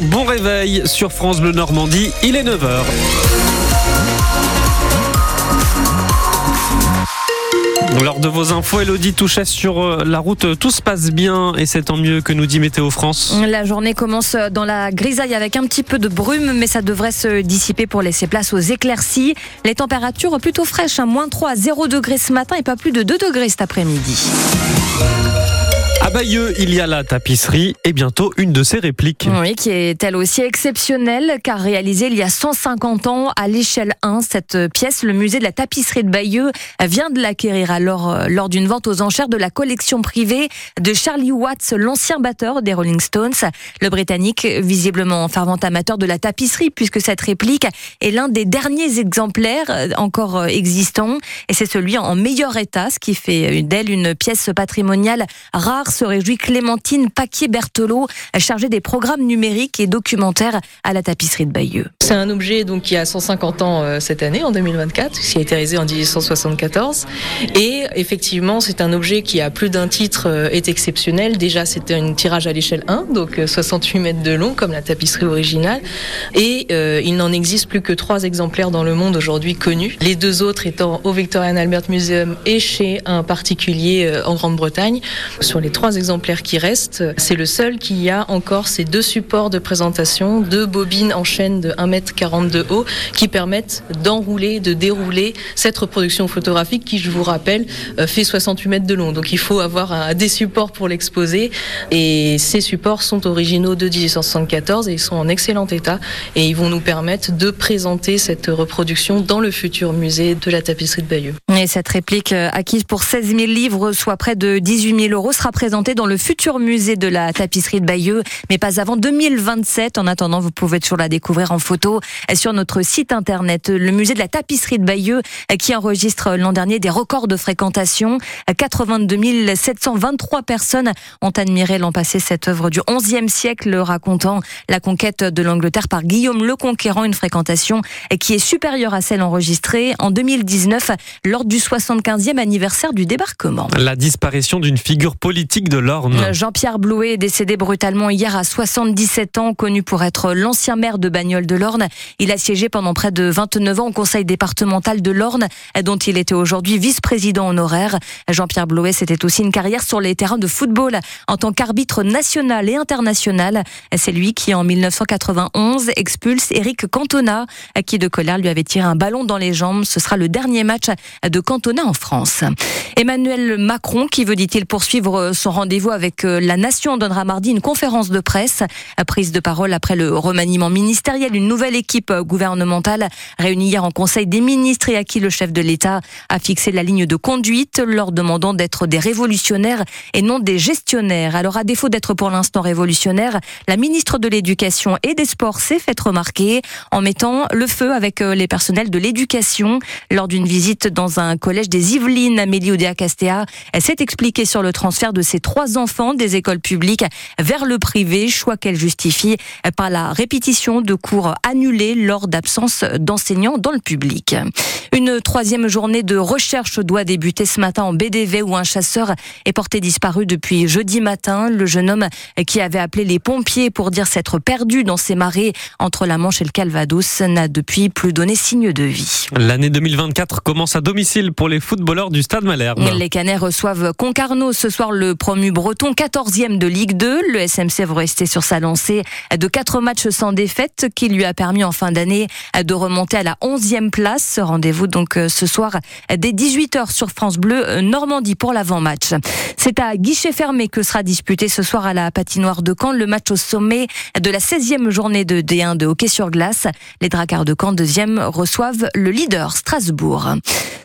bon réveil sur France Bleu Normandie, il est 9h. Lors de vos infos, Elodie Touchet sur euh, la route, tout se passe bien et c'est tant mieux que nous dit Météo France. La journée commence dans la grisaille avec un petit peu de brume, mais ça devrait se dissiper pour laisser place aux éclaircies. Les températures plutôt fraîches, hein. moins 3 à 0 degrés ce matin et pas plus de 2 degrés cet après-midi. À Bayeux, il y a la tapisserie et bientôt une de ses répliques. Oui, qui est elle aussi exceptionnelle car réalisée il y a 150 ans à l'échelle 1. Cette pièce, le musée de la tapisserie de Bayeux, vient de l'acquérir alors euh, lors d'une vente aux enchères de la collection privée de Charlie Watts, l'ancien batteur des Rolling Stones. Le Britannique, visiblement fervent amateur de la tapisserie puisque cette réplique est l'un des derniers exemplaires euh, encore euh, existants et c'est celui en meilleur état, ce qui fait d'elle une pièce patrimoniale rare se réjouit Clémentine Paquier-Berthelot, chargée des programmes numériques et documentaires à la tapisserie de Bayeux. C'est un objet donc qui a 150 ans euh, cette année, en 2024, qui a été réalisé en 1874. Et effectivement, c'est un objet qui a plus d'un titre, euh, est exceptionnel. Déjà, c'était un tirage à l'échelle 1, donc 68 euh, mètres de long, comme la tapisserie originale. Et il n'en existe plus que trois exemplaires dans le monde aujourd'hui connus. Les deux autres étant au Victorian Albert Museum et chez un particulier en Grande-Bretagne. Sur les trois exemplaires qui restent, c'est le seul qui a encore ces deux supports de présentation, deux bobines en chaîne de 1m40 de haut qui permettent d'enrouler, de dérouler cette reproduction photographique qui, je vous rappelle, euh, fait 68 mètres de long. Donc il faut avoir des supports pour l'exposer et ces supports sont originaux de 1874 et ils sont en excellent état et ils vont nous permettre de présenter cette reproduction dans le futur musée de la tapisserie de Bayeux. Et cette réplique euh, acquise pour 16 000 livres, soit près de 18 000 euros, sera présentée dans le futur musée de la tapisserie de Bayeux, mais pas avant 2027. En attendant, vous pouvez toujours la découvrir en photo sur notre site internet. Le musée de la tapisserie de Bayeux qui enregistre l'an dernier des records de fréquentation. 82 723 personnes ont admiré l'an passé cette œuvre du XIe siècle racontant la conquête de l'Angleterre par Guillaume le Conquérant, une fréquentation qui est supérieure à celle enregistrée en 2019 lors du 75e anniversaire du débarquement. La disparition d'une figure politique de l'Orne. Euh, Jean-Pierre Blouet est décédé brutalement hier à 77 ans, connu pour être l'ancien maire de Bagnoles de l'Orne. Il a siégé pendant près de 29 ans au conseil départemental de l'Orne, dont il était aujourd'hui vice-président honoraire. Jean-Pierre Blouet, c'était aussi une carrière sur les terrains de football en tant qu'arbitre national et international. C'est lui qui, en 1991, expulse Eric Cantona, qui de colère lui avait tiré un ballon dans les jambes. Ce sera le dernier match de Cantona en France. Emmanuel Macron, qui veut, dit-il, poursuivre son rendez-vous avec euh, la nation donnera mardi une conférence de presse. Prise de parole après le remaniement ministériel. Équipe gouvernementale réunie hier en Conseil des ministres et à qui le chef de l'État a fixé la ligne de conduite, leur demandant d'être des révolutionnaires et non des gestionnaires. Alors à défaut d'être pour l'instant révolutionnaire, la ministre de l'Éducation et des Sports s'est fait remarquer en mettant le feu avec euh, les personnels de l'éducation lors d'une visite dans un collège des Yvelines. Amélie Oudéa-Castéa s'est expliquée sur le transfert de ses trois enfants des écoles publiques vers le privé, choix qu'elle justifie par la répétition de cours annulés lors d'absence d'enseignants dans le public. Une troisième journée de recherche doit débuter ce matin en BDV où un chasseur est porté disparu depuis jeudi matin. Le jeune homme qui avait appelé les pompiers pour dire s'être perdu dans ses marais entre la Manche et le Calvados n'a depuis plus donné signe de vie. L'année 2024 commence à domicile pour les footballeurs du Stade Malherbe. Les Canets reçoivent Concarneau ce soir le promu breton, 14e de Ligue 2. Le SMC va rester sur sa lancée de quatre matchs sans défaite qui lui a permis en fin d'année de remonter à la 11e place. Rendez-vous donc euh, ce soir dès 18h sur France Bleu euh, Normandie pour l'avant-match. C'est à guichet fermé que sera disputé ce soir à la patinoire de Caen le match au sommet de la 16e journée de D1 de hockey sur glace. Les Dracars de Caen, deuxième, reçoivent le leader Strasbourg.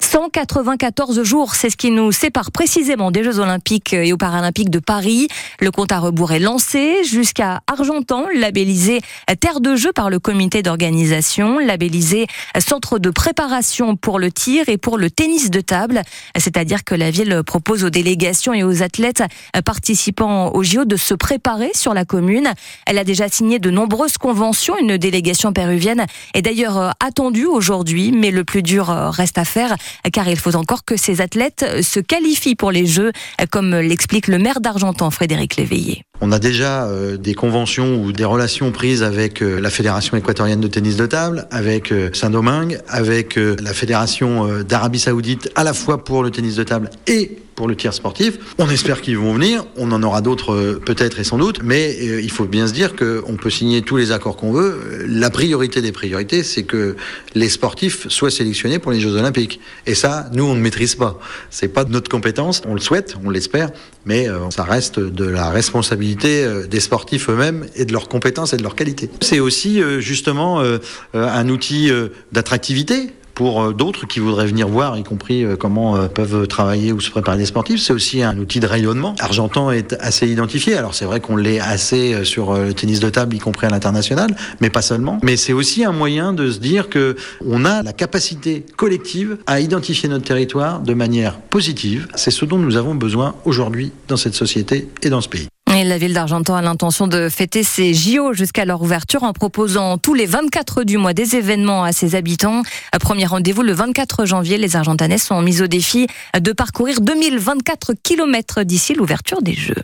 194 jours, c'est ce qui nous sépare précisément des Jeux Olympiques et aux Paralympiques de Paris. Le compte à rebours est lancé jusqu'à Argentan, labellisé terre de jeu par le comité d'organisation, labellisé centre de préparation pour le tir et pour le tennis de table. C'est-à-dire que la ville propose aux délégations et aux athlètes participant aux JO de se préparer sur la commune. Elle a déjà signé de nombreuses conventions. Une délégation péruvienne est d'ailleurs attendue aujourd'hui, mais le plus dur reste à faire car il faut encore que ces athlètes se qualifient pour les Jeux, comme l'explique le maire d'Argentan, Frédéric Léveillé. On a déjà euh, des conventions ou des relations prises avec euh, la Fédération équatorienne de tennis de table, avec euh, Saint-Domingue, avec la Fédération d'Arabie Saoudite, à la fois pour le tennis de table et pour le tir sportif. On espère qu'ils vont venir. On en aura d'autres peut-être et sans doute, mais il faut bien se dire qu'on peut signer tous les accords qu'on veut. La priorité des priorités, c'est que les sportifs soient sélectionnés pour les Jeux Olympiques. Et ça, nous, on ne maîtrise pas. C'est pas de notre compétence. On le souhaite, on l'espère, mais ça reste de la responsabilité euh, des sportifs eux-mêmes et de leurs compétences et de leur qualité. C'est aussi euh, justement euh, un outil d'attractivité pour euh, d'autres qui voudraient venir voir, y compris euh, comment euh, peuvent travailler ou se préparer des sportifs. C'est aussi un outil de rayonnement. Argentan est assez identifié. Alors c'est vrai qu'on l'est assez sur le tennis de table, y compris à l'international, mais pas seulement. Mais c'est aussi un moyen de se dire que on a la capacité collective à identifier notre territoire de manière positive. C'est ce dont nous avons besoin aujourd'hui dans cette société et dans ce pays. La ville d'Argentan a l'intention de fêter ses JO jusqu'à leur ouverture en proposant tous les 24 du mois des événements à ses habitants. Premier rendez-vous le 24 janvier. Les Argentanais sont mis au défi de parcourir 2024 km d'ici l'ouverture des Jeux.